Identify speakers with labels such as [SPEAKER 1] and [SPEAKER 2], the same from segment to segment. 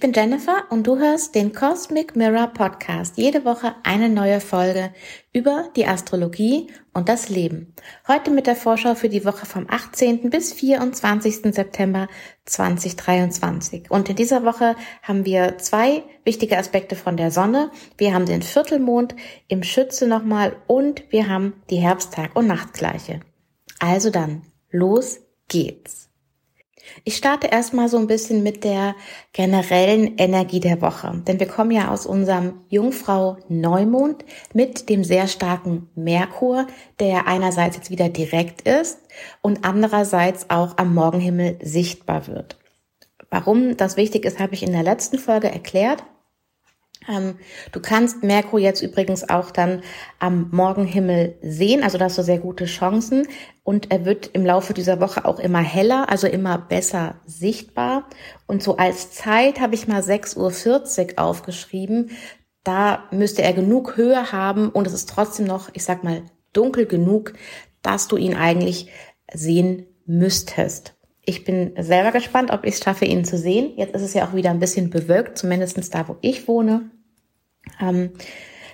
[SPEAKER 1] Ich bin Jennifer und du hörst den Cosmic Mirror Podcast. Jede Woche eine neue Folge über die Astrologie und das Leben. Heute mit der Vorschau für die Woche vom 18. bis 24. September 2023. Und in dieser Woche haben wir zwei wichtige Aspekte von der Sonne. Wir haben den Viertelmond im Schütze nochmal und wir haben die Herbsttag- und Nachtgleiche. Also dann, los geht's. Ich starte erstmal so ein bisschen mit der generellen Energie der Woche, denn wir kommen ja aus unserem Jungfrau Neumond mit dem sehr starken Merkur, der einerseits jetzt wieder direkt ist und andererseits auch am Morgenhimmel sichtbar wird. Warum das wichtig ist, habe ich in der letzten Folge erklärt. Ähm, du kannst Merkur jetzt übrigens auch dann am Morgenhimmel sehen, also da hast du sehr gute Chancen und er wird im Laufe dieser Woche auch immer heller, also immer besser sichtbar. Und so als Zeit habe ich mal 6.40 Uhr aufgeschrieben. Da müsste er genug Höhe haben und es ist trotzdem noch, ich sag mal, dunkel genug, dass du ihn eigentlich sehen müsstest. Ich bin selber gespannt, ob ich es schaffe, ihn zu sehen. Jetzt ist es ja auch wieder ein bisschen bewölkt, zumindestens da, wo ich wohne. Ähm,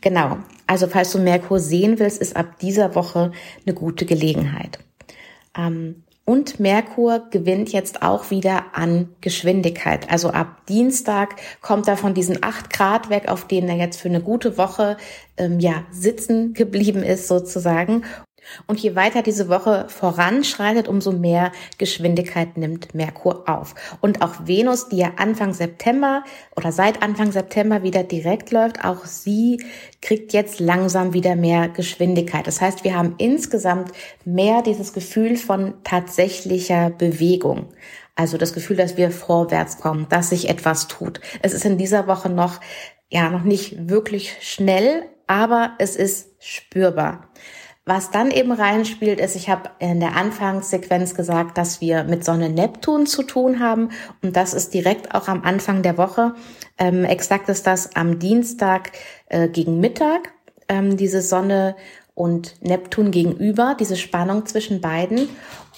[SPEAKER 1] genau. Also falls du Merkur sehen willst, ist ab dieser Woche eine gute Gelegenheit. Ähm, und Merkur gewinnt jetzt auch wieder an Geschwindigkeit. Also ab Dienstag kommt er von diesen acht Grad weg, auf denen er jetzt für eine gute Woche ähm, ja sitzen geblieben ist sozusagen. Und je weiter diese Woche voranschreitet, umso mehr Geschwindigkeit nimmt Merkur auf. Und auch Venus, die ja Anfang September oder seit Anfang September wieder direkt läuft, auch sie kriegt jetzt langsam wieder mehr Geschwindigkeit. Das heißt, wir haben insgesamt mehr dieses Gefühl von tatsächlicher Bewegung. Also das Gefühl, dass wir vorwärts kommen, dass sich etwas tut. Es ist in dieser Woche noch, ja, noch nicht wirklich schnell, aber es ist spürbar. Was dann eben reinspielt, ist, ich habe in der Anfangssequenz gesagt, dass wir mit Sonne Neptun zu tun haben. Und das ist direkt auch am Anfang der Woche. Ähm, exakt ist das am Dienstag äh, gegen Mittag, ähm, diese Sonne und Neptun gegenüber, diese Spannung zwischen beiden.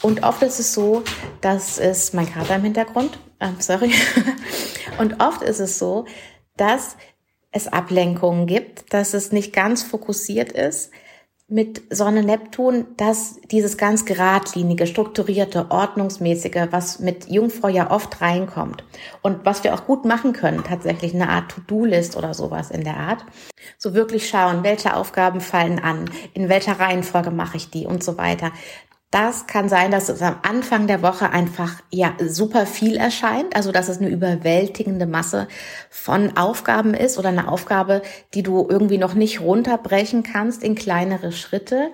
[SPEAKER 1] Und oft ist es so, dass es, mein Kater im Hintergrund, äh, sorry, und oft ist es so, dass es Ablenkungen gibt, dass es nicht ganz fokussiert ist, mit Sonne Neptun, dass dieses ganz geradlinige, strukturierte, ordnungsmäßige, was mit Jungfrau ja oft reinkommt und was wir auch gut machen können, tatsächlich eine Art To-Do-List oder sowas in der Art, so wirklich schauen, welche Aufgaben fallen an, in welcher Reihenfolge mache ich die und so weiter. Das kann sein, dass es am Anfang der Woche einfach ja super viel erscheint, also dass es eine überwältigende Masse von Aufgaben ist oder eine Aufgabe, die du irgendwie noch nicht runterbrechen kannst in kleinere Schritte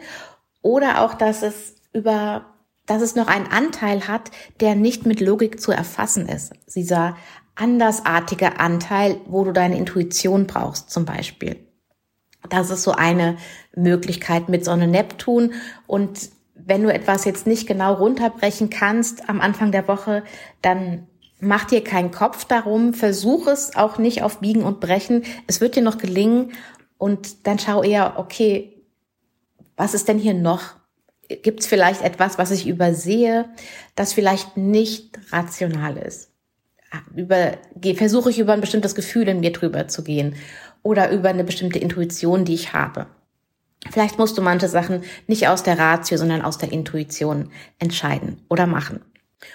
[SPEAKER 1] oder auch, dass es über dass es noch einen Anteil hat, der nicht mit Logik zu erfassen ist. Dieser andersartige Anteil, wo du deine Intuition brauchst, zum Beispiel. Das ist so eine Möglichkeit mit Sonne Neptun und wenn du etwas jetzt nicht genau runterbrechen kannst am Anfang der Woche, dann mach dir keinen Kopf darum, versuch es auch nicht auf Biegen und Brechen. Es wird dir noch gelingen und dann schau eher, okay, was ist denn hier noch? Gibt es vielleicht etwas, was ich übersehe, das vielleicht nicht rational ist? Über, versuche ich über ein bestimmtes Gefühl in mir drüber zu gehen oder über eine bestimmte Intuition, die ich habe. Vielleicht musst du manche Sachen nicht aus der Ratio, sondern aus der Intuition entscheiden oder machen.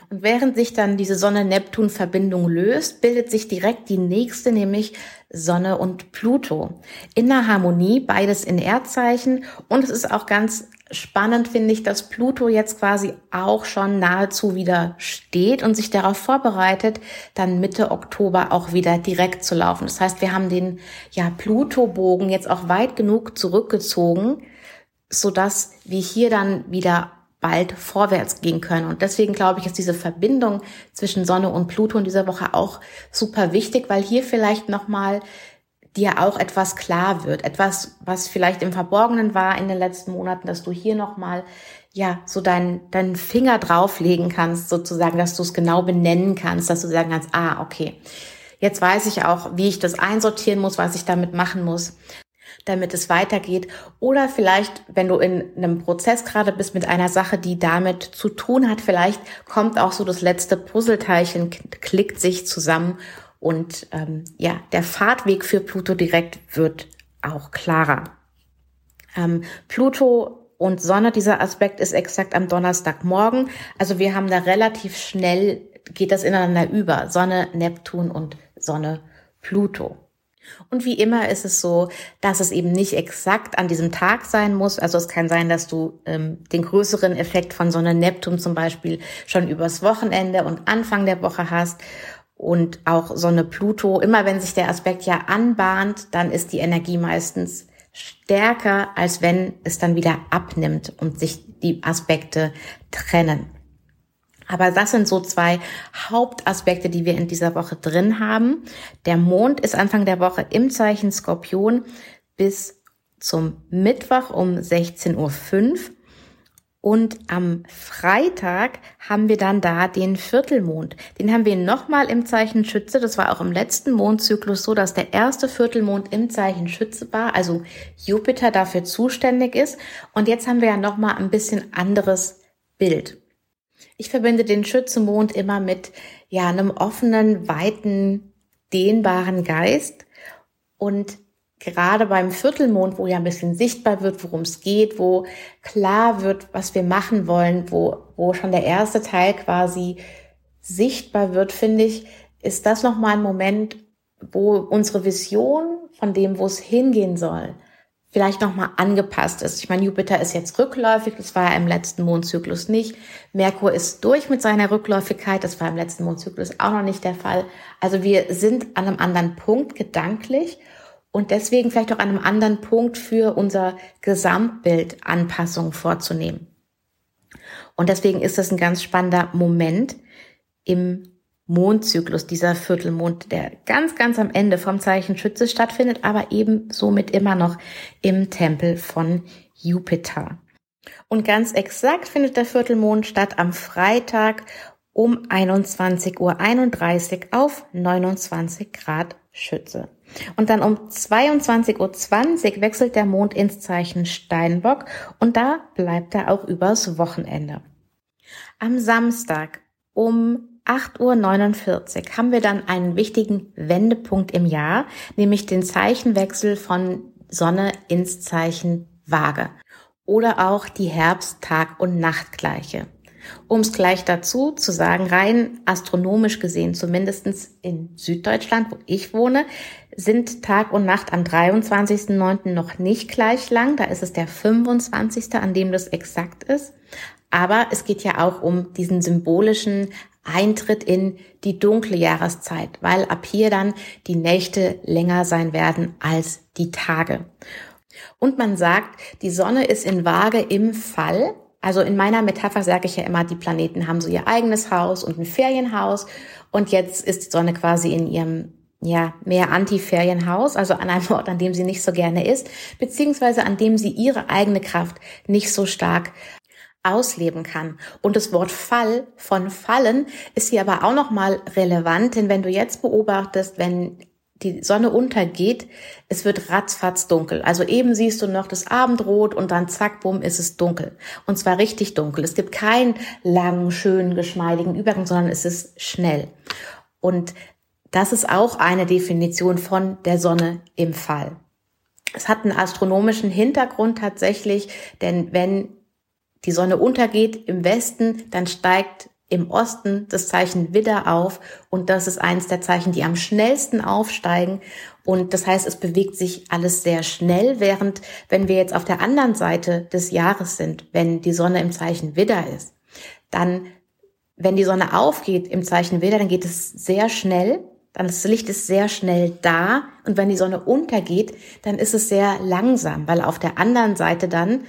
[SPEAKER 1] Und während sich dann diese Sonne-Neptun-Verbindung löst, bildet sich direkt die nächste, nämlich Sonne und Pluto. In der Harmonie, beides in Erdzeichen. Und es ist auch ganz spannend finde ich, dass Pluto jetzt quasi auch schon nahezu wieder steht und sich darauf vorbereitet, dann Mitte Oktober auch wieder direkt zu laufen. Das heißt, wir haben den ja Pluto-Bogen jetzt auch weit genug zurückgezogen, so dass wir hier dann wieder bald vorwärts gehen können. Und deswegen glaube ich, ist diese Verbindung zwischen Sonne und Pluto in dieser Woche auch super wichtig, weil hier vielleicht nochmal dir auch etwas klar wird, etwas, was vielleicht im Verborgenen war in den letzten Monaten, dass du hier nochmal ja, so deinen deinen Finger drauflegen kannst, sozusagen, dass du es genau benennen kannst, dass du sagen kannst, ah, okay, jetzt weiß ich auch, wie ich das einsortieren muss, was ich damit machen muss, damit es weitergeht. Oder vielleicht, wenn du in einem Prozess gerade bist mit einer Sache, die damit zu tun hat, vielleicht kommt auch so das letzte Puzzleteilchen, klickt sich zusammen und ähm, ja, der Fahrtweg für Pluto direkt wird auch klarer. Ähm, Pluto und Sonne, dieser Aspekt ist exakt am Donnerstagmorgen. Also wir haben da relativ schnell, geht das ineinander über. Sonne, Neptun und Sonne, Pluto. Und wie immer ist es so, dass es eben nicht exakt an diesem Tag sein muss. Also es kann sein, dass du ähm, den größeren Effekt von Sonne Neptun zum Beispiel schon übers Wochenende und Anfang der Woche hast. Und auch Sonne Pluto, immer wenn sich der Aspekt ja anbahnt, dann ist die Energie meistens stärker, als wenn es dann wieder abnimmt und sich die Aspekte trennen. Aber das sind so zwei Hauptaspekte, die wir in dieser Woche drin haben. Der Mond ist Anfang der Woche im Zeichen Skorpion bis zum Mittwoch um 16.05 Uhr. Und am Freitag haben wir dann da den Viertelmond. Den haben wir nochmal im Zeichen Schütze. Das war auch im letzten Mondzyklus so, dass der erste Viertelmond im Zeichen Schütze war, also Jupiter dafür zuständig ist. Und jetzt haben wir ja nochmal ein bisschen anderes Bild. Ich verbinde den Schützemond immer mit, ja, einem offenen, weiten, dehnbaren Geist. Und gerade beim Viertelmond, wo ja ein bisschen sichtbar wird, worum es geht, wo klar wird, was wir machen wollen, wo, wo schon der erste Teil quasi sichtbar wird, finde ich, ist das nochmal ein Moment, wo unsere Vision von dem, wo es hingehen soll, vielleicht nochmal angepasst ist. Ich meine, Jupiter ist jetzt rückläufig, das war ja im letzten Mondzyklus nicht. Merkur ist durch mit seiner Rückläufigkeit, das war im letzten Mondzyklus auch noch nicht der Fall. Also wir sind an einem anderen Punkt gedanklich und deswegen vielleicht auch an einem anderen Punkt für unser Gesamtbild Anpassungen vorzunehmen. Und deswegen ist das ein ganz spannender Moment im Mondzyklus, dieser Viertelmond, der ganz, ganz am Ende vom Zeichen Schütze stattfindet, aber eben somit immer noch im Tempel von Jupiter. Und ganz exakt findet der Viertelmond statt am Freitag um 21.31 Uhr auf 29 Grad Schütze. Und dann um 22.20 Uhr wechselt der Mond ins Zeichen Steinbock und da bleibt er auch übers Wochenende. Am Samstag um 8.49 Uhr haben wir dann einen wichtigen Wendepunkt im Jahr, nämlich den Zeichenwechsel von Sonne ins Zeichen Waage oder auch die Herbst-Tag- und Nachtgleiche. Um es gleich dazu zu sagen, rein astronomisch gesehen, zumindestens in Süddeutschland, wo ich wohne, sind Tag und Nacht am 23.09. noch nicht gleich lang. Da ist es der 25., an dem das exakt ist. Aber es geht ja auch um diesen symbolischen Eintritt in die dunkle Jahreszeit, weil ab hier dann die Nächte länger sein werden als die Tage. Und man sagt, die Sonne ist in Waage im Fall, also in meiner Metapher sage ich ja immer, die Planeten haben so ihr eigenes Haus und ein Ferienhaus und jetzt ist die Sonne quasi in ihrem ja, mehr Anti-Ferienhaus, also an einem Ort, an dem sie nicht so gerne ist, beziehungsweise an dem sie ihre eigene Kraft nicht so stark ausleben kann. Und das Wort Fall von Fallen ist hier aber auch nochmal relevant, denn wenn du jetzt beobachtest, wenn die Sonne untergeht, es wird ratzfatz dunkel. Also eben siehst du noch das Abendrot und dann zack, bumm, ist es dunkel. Und zwar richtig dunkel. Es gibt keinen langen, schönen, geschmeidigen Übergang, sondern es ist schnell. Und das ist auch eine Definition von der Sonne im Fall. Es hat einen astronomischen Hintergrund tatsächlich, denn wenn die Sonne untergeht im Westen, dann steigt im Osten das Zeichen Widder auf und das ist eines der Zeichen, die am schnellsten aufsteigen und das heißt, es bewegt sich alles sehr schnell, während wenn wir jetzt auf der anderen Seite des Jahres sind, wenn die Sonne im Zeichen Widder ist, dann wenn die Sonne aufgeht im Zeichen Widder, dann geht es sehr schnell, dann das Licht ist sehr schnell da und wenn die Sonne untergeht, dann ist es sehr langsam, weil auf der anderen Seite dann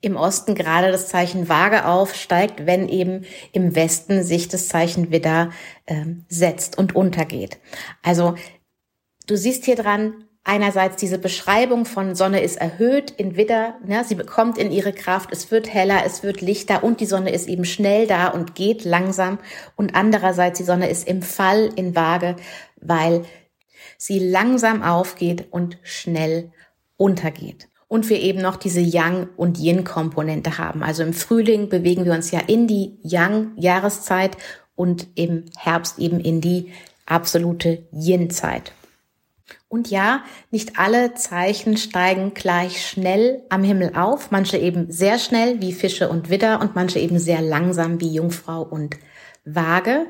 [SPEAKER 1] im Osten gerade das Zeichen Waage aufsteigt, wenn eben im Westen sich das Zeichen Widder äh, setzt und untergeht. Also du siehst hier dran, einerseits diese Beschreibung von Sonne ist erhöht in Widder, ne, sie bekommt in ihre Kraft, es wird heller, es wird lichter und die Sonne ist eben schnell da und geht langsam und andererseits die Sonne ist im Fall in Waage, weil sie langsam aufgeht und schnell untergeht und wir eben noch diese Yang- und Yin-Komponente haben. Also im Frühling bewegen wir uns ja in die Yang-Jahreszeit und im Herbst eben in die absolute Yin-Zeit. Und ja, nicht alle Zeichen steigen gleich schnell am Himmel auf, manche eben sehr schnell wie Fische und Widder und manche eben sehr langsam wie Jungfrau und Waage.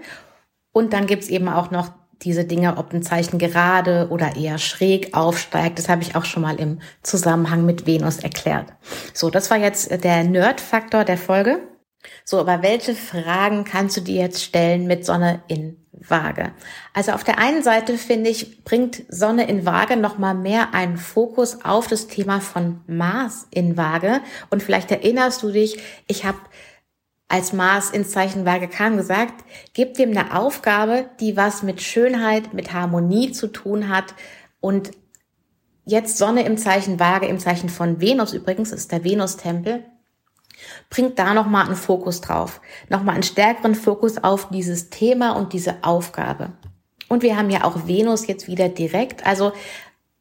[SPEAKER 1] Und dann gibt's eben auch noch diese Dinge, ob ein Zeichen gerade oder eher schräg aufsteigt. Das habe ich auch schon mal im Zusammenhang mit Venus erklärt. So, das war jetzt der Nerd-Faktor der Folge. So, aber welche Fragen kannst du dir jetzt stellen mit Sonne in Waage? Also auf der einen Seite finde ich, bringt Sonne in Waage nochmal mehr einen Fokus auf das Thema von Mars in Waage. Und vielleicht erinnerst du dich, ich habe als Mars ins Zeichen Waage kam gesagt, gib dem eine Aufgabe, die was mit Schönheit, mit Harmonie zu tun hat und jetzt Sonne im Zeichen Waage, im Zeichen von Venus übrigens, ist der Venus-Tempel, bringt da nochmal einen Fokus drauf. Nochmal einen stärkeren Fokus auf dieses Thema und diese Aufgabe. Und wir haben ja auch Venus jetzt wieder direkt. Also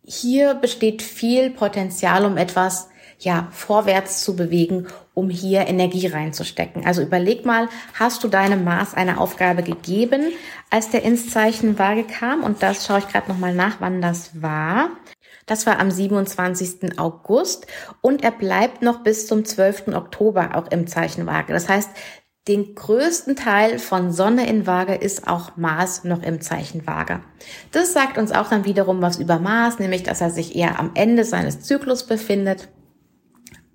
[SPEAKER 1] hier besteht viel Potenzial, um etwas ja, vorwärts zu bewegen, um hier Energie reinzustecken. Also überleg mal, hast du deinem Mars eine Aufgabe gegeben, als der ins Zeichen Waage kam? Und das schaue ich gerade nochmal nach, wann das war. Das war am 27. August und er bleibt noch bis zum 12. Oktober auch im Zeichen Waage. Das heißt, den größten Teil von Sonne in Waage ist auch Mars noch im Zeichen Waage. Das sagt uns auch dann wiederum was über Mars, nämlich dass er sich eher am Ende seines Zyklus befindet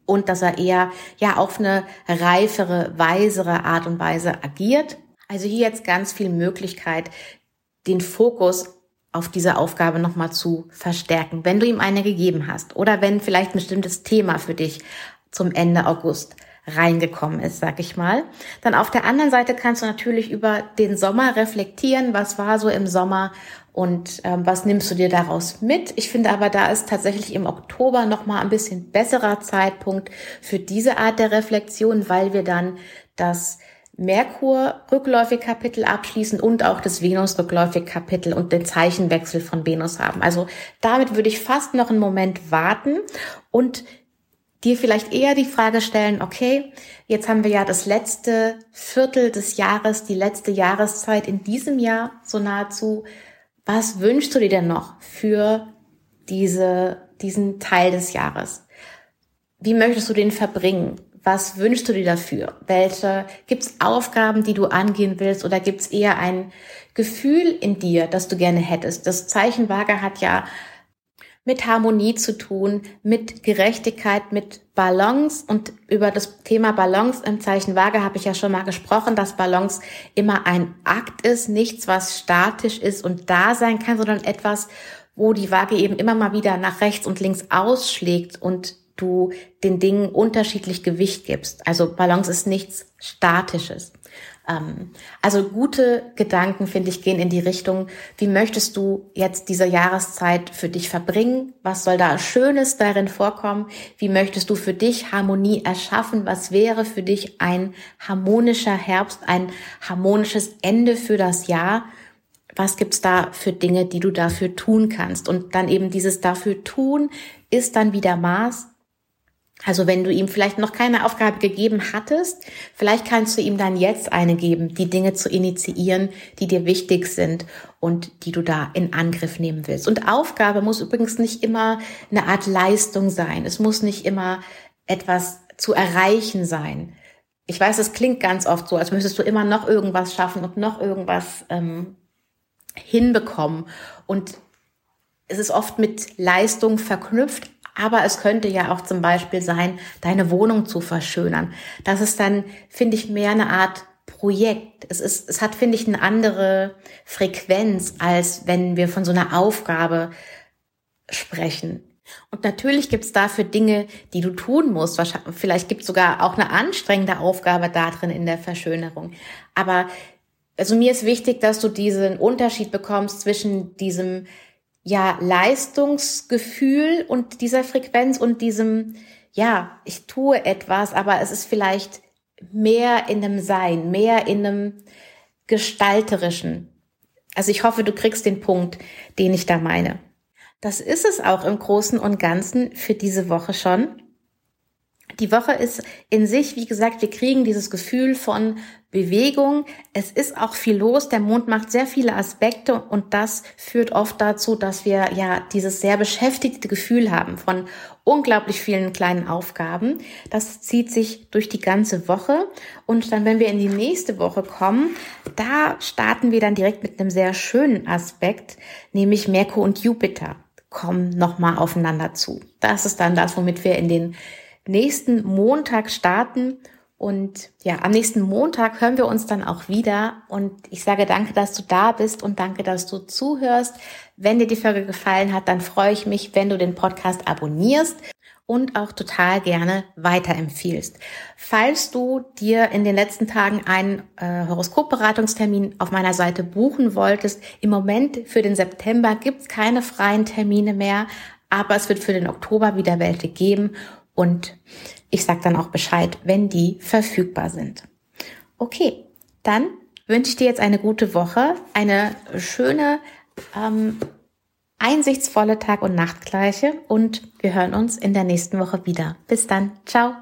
[SPEAKER 1] und dass er eher ja auf eine reifere, weisere Art und Weise agiert. Also hier jetzt ganz viel Möglichkeit, den Fokus auf diese Aufgabe nochmal zu verstärken, wenn du ihm eine gegeben hast oder wenn vielleicht ein bestimmtes Thema für dich zum Ende August reingekommen ist, sag ich mal. Dann auf der anderen Seite kannst du natürlich über den Sommer reflektieren, was war so im Sommer und ähm, was nimmst du dir daraus mit. Ich finde aber, da ist tatsächlich im Oktober nochmal ein bisschen besserer Zeitpunkt für diese Art der Reflexion, weil wir dann das Merkur-Rückläufig-Kapitel abschließen und auch das Venus-Rückläufig-Kapitel und den Zeichenwechsel von Venus haben. Also damit würde ich fast noch einen Moment warten und dir vielleicht eher die Frage stellen, okay, jetzt haben wir ja das letzte Viertel des Jahres, die letzte Jahreszeit in diesem Jahr so nahezu. Was wünschst du dir denn noch für diese, diesen Teil des Jahres? Wie möchtest du den verbringen? Was wünschst du dir dafür? Welche gibt es Aufgaben, die du angehen willst, oder gibt es eher ein Gefühl in dir, das du gerne hättest? Das Zeichenwaage hat ja mit Harmonie zu tun, mit Gerechtigkeit, mit Balance. Und über das Thema Balance im Zeichen Waage habe ich ja schon mal gesprochen, dass Balance immer ein Akt ist, nichts, was statisch ist und da sein kann, sondern etwas, wo die Waage eben immer mal wieder nach rechts und links ausschlägt und du den Dingen unterschiedlich Gewicht gibst. Also Balance ist nichts Statisches. Ähm, also gute Gedanken, finde ich, gehen in die Richtung, wie möchtest du jetzt diese Jahreszeit für dich verbringen? Was soll da Schönes darin vorkommen? Wie möchtest du für dich Harmonie erschaffen? Was wäre für dich ein harmonischer Herbst, ein harmonisches Ende für das Jahr? Was gibt's da für Dinge, die du dafür tun kannst? Und dann eben dieses dafür tun ist dann wieder Maß also wenn du ihm vielleicht noch keine Aufgabe gegeben hattest, vielleicht kannst du ihm dann jetzt eine geben, die Dinge zu initiieren, die dir wichtig sind und die du da in Angriff nehmen willst. Und Aufgabe muss übrigens nicht immer eine Art Leistung sein. Es muss nicht immer etwas zu erreichen sein. Ich weiß, es klingt ganz oft so, als müsstest du immer noch irgendwas schaffen und noch irgendwas ähm, hinbekommen. Und es ist oft mit Leistung verknüpft, aber es könnte ja auch zum Beispiel sein, deine Wohnung zu verschönern. Das ist dann, finde ich, mehr eine Art Projekt. Es ist, es hat, finde ich, eine andere Frequenz, als wenn wir von so einer Aufgabe sprechen. Und natürlich gibt es dafür Dinge, die du tun musst. Vielleicht gibt es sogar auch eine anstrengende Aufgabe da drin in der Verschönerung. Aber also mir ist wichtig, dass du diesen Unterschied bekommst zwischen diesem ja, Leistungsgefühl und dieser Frequenz und diesem, ja, ich tue etwas, aber es ist vielleicht mehr in einem Sein, mehr in einem gestalterischen. Also ich hoffe, du kriegst den Punkt, den ich da meine. Das ist es auch im Großen und Ganzen für diese Woche schon. Die Woche ist in sich, wie gesagt, wir kriegen dieses Gefühl von Bewegung. Es ist auch viel los. Der Mond macht sehr viele Aspekte und das führt oft dazu, dass wir ja dieses sehr beschäftigte Gefühl haben von unglaublich vielen kleinen Aufgaben. Das zieht sich durch die ganze Woche und dann, wenn wir in die nächste Woche kommen, da starten wir dann direkt mit einem sehr schönen Aspekt, nämlich Merkur und Jupiter kommen nochmal aufeinander zu. Das ist dann das, womit wir in den nächsten Montag starten und ja, am nächsten Montag hören wir uns dann auch wieder. Und ich sage danke, dass du da bist und danke, dass du zuhörst. Wenn dir die Folge gefallen hat, dann freue ich mich, wenn du den Podcast abonnierst und auch total gerne weiterempfiehlst. Falls du dir in den letzten Tagen einen äh, Horoskopberatungstermin auf meiner Seite buchen wolltest, im Moment für den September gibt's keine freien Termine mehr, aber es wird für den Oktober wieder welche geben. Und ich sage dann auch Bescheid, wenn die verfügbar sind. Okay, dann wünsche ich dir jetzt eine gute Woche, eine schöne, ähm, einsichtsvolle Tag- und Nachtgleiche und wir hören uns in der nächsten Woche wieder. Bis dann. Ciao.